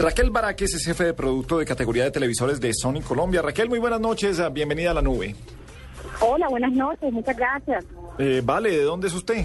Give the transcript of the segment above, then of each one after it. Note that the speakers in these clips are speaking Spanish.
Raquel Baraques es jefe de producto de categoría de televisores de Sony Colombia. Raquel, muy buenas noches, bienvenida a la nube. Hola, buenas noches, muchas gracias. Eh, vale, ¿de dónde es usted?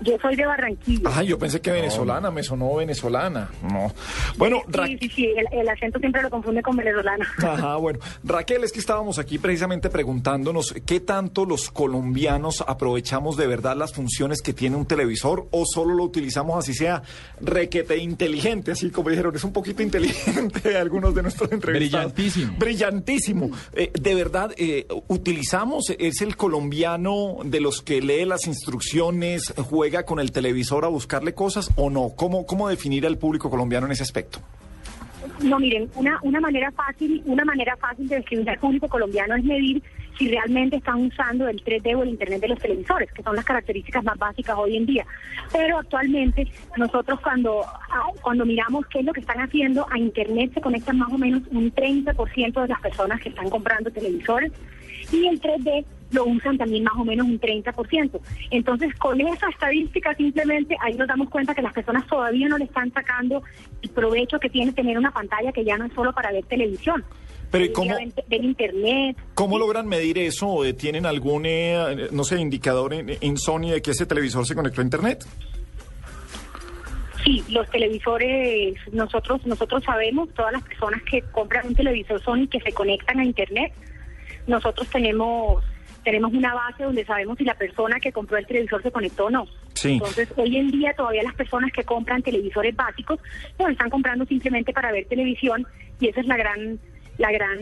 Yo soy de Barranquilla. Ah, yo pensé que venezolana, me sonó venezolana. No. Bueno, sí, sí, sí, el, acento siempre lo confunde con venezolana. Ajá, bueno. Raquel, es que estábamos aquí precisamente preguntándonos qué tanto los colombianos aprovechamos de verdad las funciones que tiene un televisor o solo lo utilizamos así sea requete inteligente, así como dijeron, es un poquito inteligente algunos de nuestros entrevistados. Brillantísimo. Brillantísimo. Eh, de verdad, eh, utilizamos, es el colombiano de los que lee las instrucciones, juega con el televisor a buscarle cosas o no? ¿Cómo, cómo definir al público colombiano en ese aspecto? No, miren, una, una manera fácil, una manera fácil de describir al público colombiano es medir si realmente están usando el 3D o el Internet de los televisores, que son las características más básicas hoy en día. Pero actualmente nosotros cuando, ah, cuando miramos qué es lo que están haciendo, a Internet se conectan más o menos un 30% de las personas que están comprando televisores y el 3D lo usan también más o menos un 30%. Entonces, con esa estadística simplemente ahí nos damos cuenta que las personas todavía no le están sacando el provecho que tiene tener una pantalla que ya no es solo para ver televisión. Pero cómo, ver internet. ¿Cómo logran medir eso? ¿O tienen algún, eh, no sé, indicador en, en Sony de que ese televisor se conectó a internet? Sí, los televisores, nosotros nosotros sabemos, todas las personas que compran un televisor Sony que se conectan a Internet, nosotros tenemos tenemos una base donde sabemos si la persona que compró el televisor se conectó o no. Entonces, hoy en día todavía las personas que compran televisores básicos, pues están comprando simplemente para ver televisión y esa es la gran la gran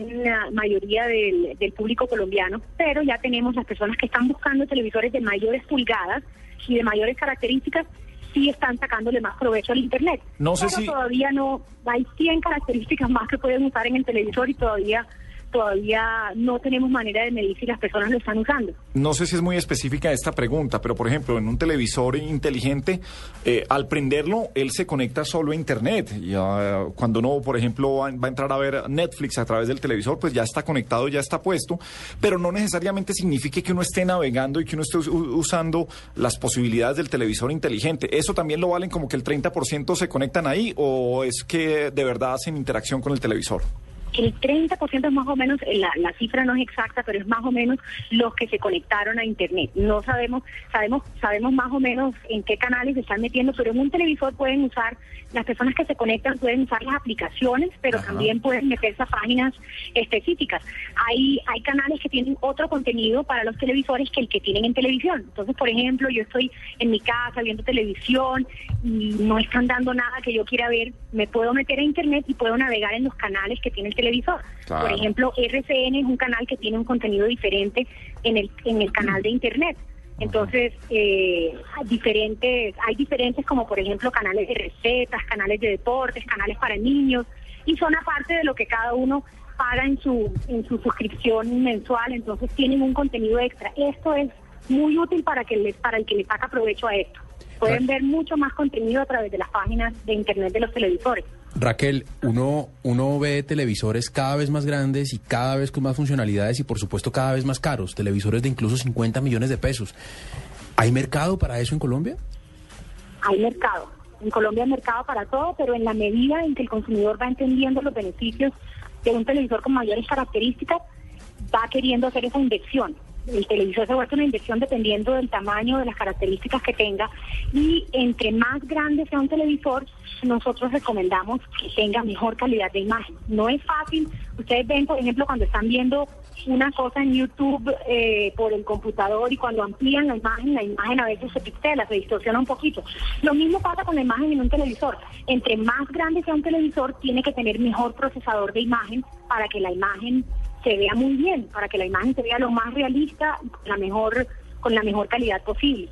mayoría del, del público colombiano, pero ya tenemos las personas que están buscando televisores de mayores pulgadas y de mayores características sí están sacándole más provecho al Internet. No sé si... todavía no, hay 100 características más que pueden usar en el televisor y todavía todavía no tenemos manera de medir si las personas lo están usando. No sé si es muy específica esta pregunta, pero por ejemplo, en un televisor inteligente, eh, al prenderlo, él se conecta solo a Internet. Y, cuando uno, por ejemplo, va, a entrar a ver Netflix a través del televisor, pues ya está conectado, ya está puesto, pero no necesariamente significa que uno esté navegando y que uno esté usando las posibilidades del televisor inteligente. ¿Eso también lo valen como que el 30% se conectan ahí o es que de verdad hacen interacción con el televisor? El 30% es más o menos, la, la, cifra no es exacta, pero es más o menos los que se conectaron a Internet. No sabemos, sabemos, sabemos más o menos en qué canales se están metiendo, pero en un televisor pueden usar, las personas que se conectan pueden usar las aplicaciones, pero también pueden meterse a páginas específicas. Hay, hay canales que tienen otro contenido para los televisores que el que tienen en televisión. Entonces, por ejemplo, yo estoy en mi casa viendo televisión y no están dando nada que yo quiera ver, me puedo meter a Internet y puedo navegar en los canales que tiene el televisor. Por ejemplo, RCN es un canal que tiene un contenido diferente en el, en el canal de Internet. Entonces, eh, hay diferentes, hay diferentes como por ejemplo canales de recetas, canales de deportes, canales para niños, y son aparte de lo que cada uno paga en su, en su suscripción mensual, entonces tienen un contenido extra. Esto es muy útil para que les, para el que le saca provecho a esto. Pueden ver mucho más contenido a través de las páginas de internet de los televisores. Raquel, uno, uno ve televisores cada vez más grandes y cada vez con más funcionalidades y por supuesto cada vez más caros, televisores de incluso 50 millones de pesos. ¿Hay mercado para eso en Colombia? Hay mercado. En Colombia hay mercado para todo, pero en la medida en que el consumidor va entendiendo los beneficios de un televisor con mayores características, va queriendo hacer esa inversión el televisor se vuelve una inversión dependiendo del tamaño, de las características que tenga y entre más grande sea un televisor, nosotros recomendamos que tenga mejor calidad de imagen. No es fácil, ustedes ven, por ejemplo, cuando están viendo una cosa en YouTube eh, por el computador y cuando amplían la imagen, la imagen a veces se pixela, se distorsiona un poquito. Lo mismo pasa con la imagen en un televisor. Entre más grande sea un televisor, tiene que tener mejor procesador de imagen para que la imagen se vea muy bien, para que la imagen se vea lo más realista con la mejor, con la mejor calidad posible.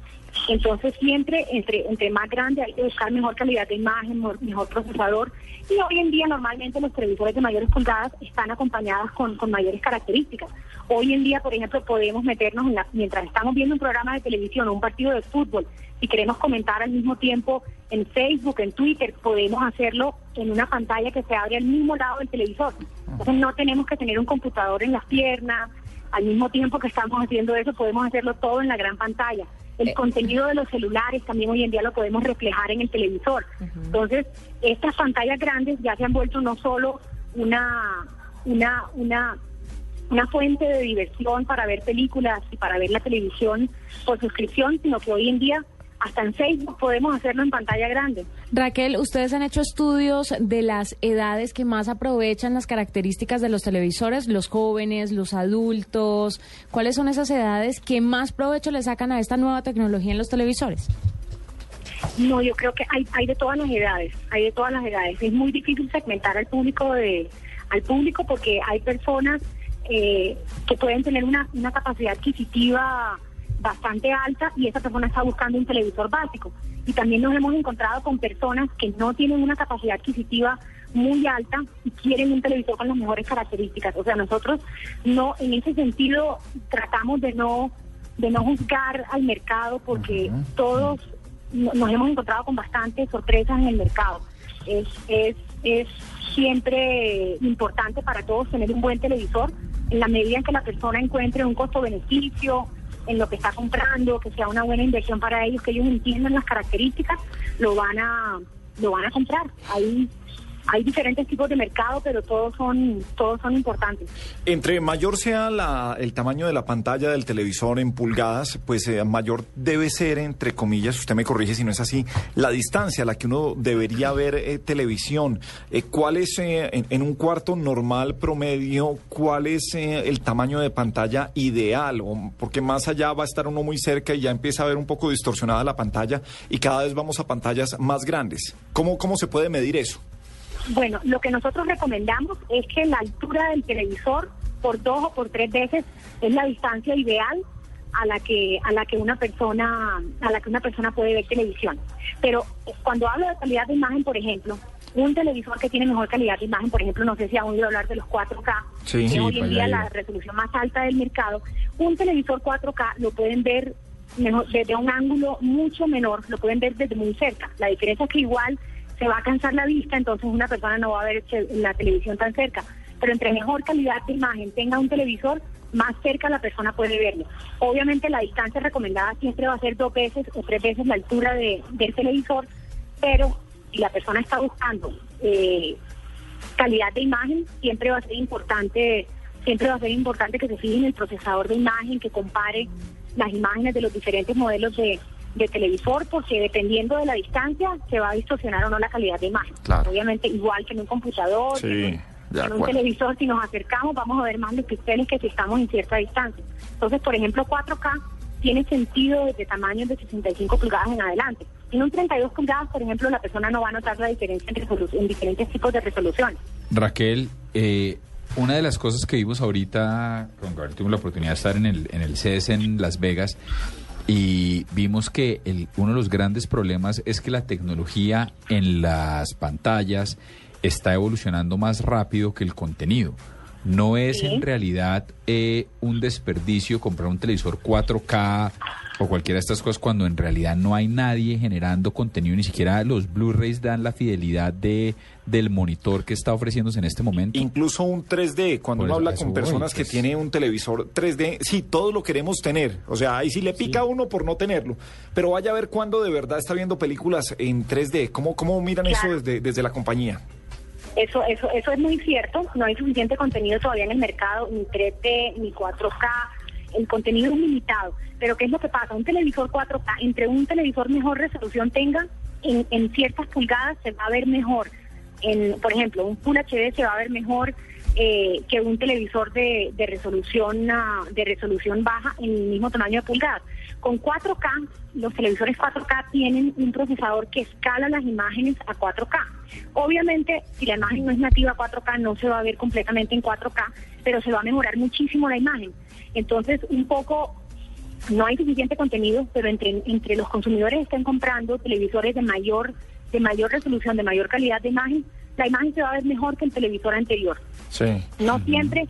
Entonces siempre entre, entre más grande hay que buscar mejor calidad de imagen, mejor, procesador. Y hoy en día normalmente los televisores de mayores pulgadas están acompañados con, con mayores características. Hoy en día, por ejemplo, podemos meternos en la, mientras estamos viendo un programa de televisión o un partido de fútbol, si queremos comentar al mismo tiempo en Facebook, en Twitter, podemos hacerlo en una pantalla que se abre al mismo lado del televisor. Entonces no tenemos que tener un computador en las piernas. Al mismo tiempo que estamos haciendo eso, podemos hacerlo todo en la gran pantalla. El Eh. contenido de los celulares también hoy en día lo podemos reflejar en el televisor. Entonces, estas pantallas grandes ya se han vuelto no solo una, una, una, una fuente de diversión para ver películas y para ver la televisión por suscripción, sino que hoy en día hasta en Facebook podemos hacerlo en pantalla grande. Raquel, ustedes han hecho estudios de las edades que más aprovechan las características de los televisores, los jóvenes, los adultos. ¿Cuáles son esas edades que más provecho le sacan a esta nueva tecnología en los televisores? No, yo creo que hay, hay de todas las edades, hay de todas las edades. Es muy difícil segmentar al público de, al público porque hay personas eh, que pueden tener una, una capacidad adquisitiva bastante alta y esa persona está buscando un televisor básico. Y también nos hemos encontrado con personas que no tienen una capacidad adquisitiva muy alta y quieren un televisor con las mejores características. O sea, nosotros no, en ese sentido, tratamos de no, de no juzgar al mercado porque todos no- nos hemos encontrado con bastantes sorpresas en el mercado. Es, es, es siempre importante para todos tener un buen televisor en la medida en que la persona encuentre un costo-beneficio en lo que está comprando, que sea una buena inversión para ellos, que ellos entiendan las características, lo van a lo van a comprar. Hay hay diferentes tipos de mercado, pero todos son todos son importantes. Entre mayor sea la- el tamaño de la pantalla del televisor en pulgadas, pues eh, mayor debe ser, entre comillas, usted me corrige si no es así, la distancia a la que uno debería ver eh, televisión. Eh, ¿Cuál es, eh, en, en un cuarto normal promedio, cuál es eh, el tamaño de pantalla ideal? O- porque más allá va a estar uno muy cerca y ya empieza a ver un poco distorsionada la pantalla y cada vez vamos a pantallas más grandes. ¿Cómo, cómo se puede medir eso? Bueno, lo que nosotros recomendamos es que la altura del televisor por dos o por tres veces es la distancia ideal a la que a la que una persona a la que una persona puede ver televisión. Pero cuando hablo de calidad de imagen, por ejemplo, un televisor que tiene mejor calidad de imagen, por ejemplo, no sé si han oído hablar de los 4K, Sí, que sí, hoy en día allá la resolución más alta del mercado, un televisor 4K lo pueden ver mejor, desde un ángulo mucho menor, lo pueden ver desde muy cerca. La diferencia es que igual se va a cansar la vista, entonces una persona no va a ver la televisión tan cerca. Pero entre mejor calidad de imagen tenga un televisor, más cerca la persona puede verlo. Obviamente la distancia recomendada siempre va a ser dos veces o tres veces la altura de, del televisor, pero si la persona está buscando eh, calidad de imagen, siempre va a ser importante, siempre va a ser importante que se fije en el procesador de imagen, que compare las imágenes de los diferentes modelos de, de televisor, porque dependiendo de la distancia se va a distorsionar o no la calidad de imagen. Claro. Obviamente igual que en un computador, Sí, que en, un televisor, si nos acercamos vamos a ver más los píxeles que si estamos en cierta distancia. Entonces, por ejemplo, 4K tiene sentido desde tamaños de 65 pulgadas en adelante. En un 32 pulgadas, por ejemplo, la persona no va a notar la diferencia en, en diferentes tipos de resolución. Raquel, eh, una de las cosas que vimos ahorita, con Gabriel tuvimos la oportunidad de estar en el, en el CES en Las Vegas y vimos que el, uno de los grandes problemas es que la tecnología en las pantallas está evolucionando más rápido que el contenido. No es Sí. en realidad eh, un desperdicio comprar un televisor 4K o cualquiera de estas cosas cuando en realidad no hay nadie generando contenido, ni siquiera los Blu-rays dan la fidelidad de, del monitor que está ofreciéndose en este momento. Incluso un 3D, cuando Por uno eso- habla con voy, personas que pues. tienen un televisor 3D, sí, todos lo queremos tener. O sea, ahí sí le pica a uno por no tenerlo. Pero vaya a ver cuándo de verdad está viendo películas en 3D. ¿Cómo, cómo miran Claro. eso desde, desde la compañía? Eso, eso, eso es muy cierto. No hay suficiente contenido todavía en el mercado, ni 3D, ni 4K. El contenido es limitado. Pero ¿qué es lo que pasa? Un televisor 4K, entre un televisor mejor resolución tenga, en, en ciertas pulgadas se va a ver mejor. En, por ejemplo, un Full HD se va a ver mejor eh, que un televisor de, de resolución ah, de resolución baja en el mismo tamaño de pulgadas. Con 4K, los televisores 4K tienen un procesador que escala las imágenes a 4K. Obviamente, si la imagen no es nativa 4K, no se va a ver completamente en 4K, pero se va a mejorar muchísimo la imagen. Entonces, un poco no hay suficiente contenido, pero entre, entre los consumidores están comprando televisores de mayor, de mayor resolución, de mayor calidad de imagen, la imagen se va a ver mejor que el televisor anterior. Sí. No siempre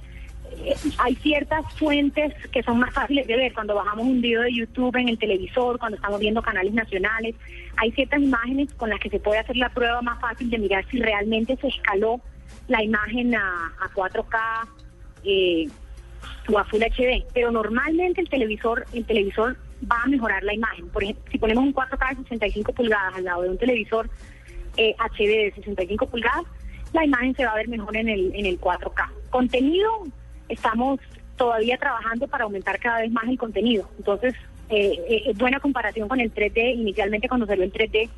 eh, hay ciertas fuentes que son más fáciles de ver. Cuando bajamos un video de YouTube en el televisor, cuando estamos viendo canales nacionales, hay ciertas imágenes con las que se puede hacer la prueba más fácil de mirar si realmente se escaló la imagen a, a 4K eh, o a Full HD. Pero normalmente el televisor, el televisor va a mejorar la imagen. Por ejemplo, si ponemos un 4K de 65 pulgadas al lado de un televisor eh, HD de 65 pulgadas, la imagen se va a ver mejor en el, en el 4K. Contenido, estamos todavía trabajando para aumentar cada vez más el contenido. Entonces, eh, eh, buena comparación con el 3D. Inicialmente cuando salió el 3D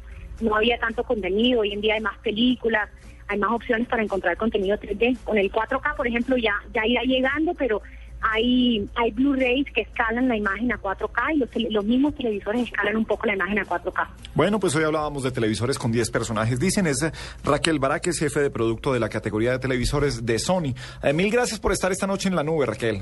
no había tanto contenido, hoy en día hay más películas, hay más opciones para encontrar contenido 3D. Con el 4K, por ejemplo, ya, ya irá llegando, pero hay, hay Blu-rays que escalan la imagen a 4K y los, los mismos televisores escalan un poco la imagen a 4K. Bueno, pues hoy hablábamos de televisores con 10 personajes. Dicen es Raquel Baraques, jefe de producto de la categoría de televisores de Sony. Eh, mil gracias por estar esta noche en la nube, Raquel.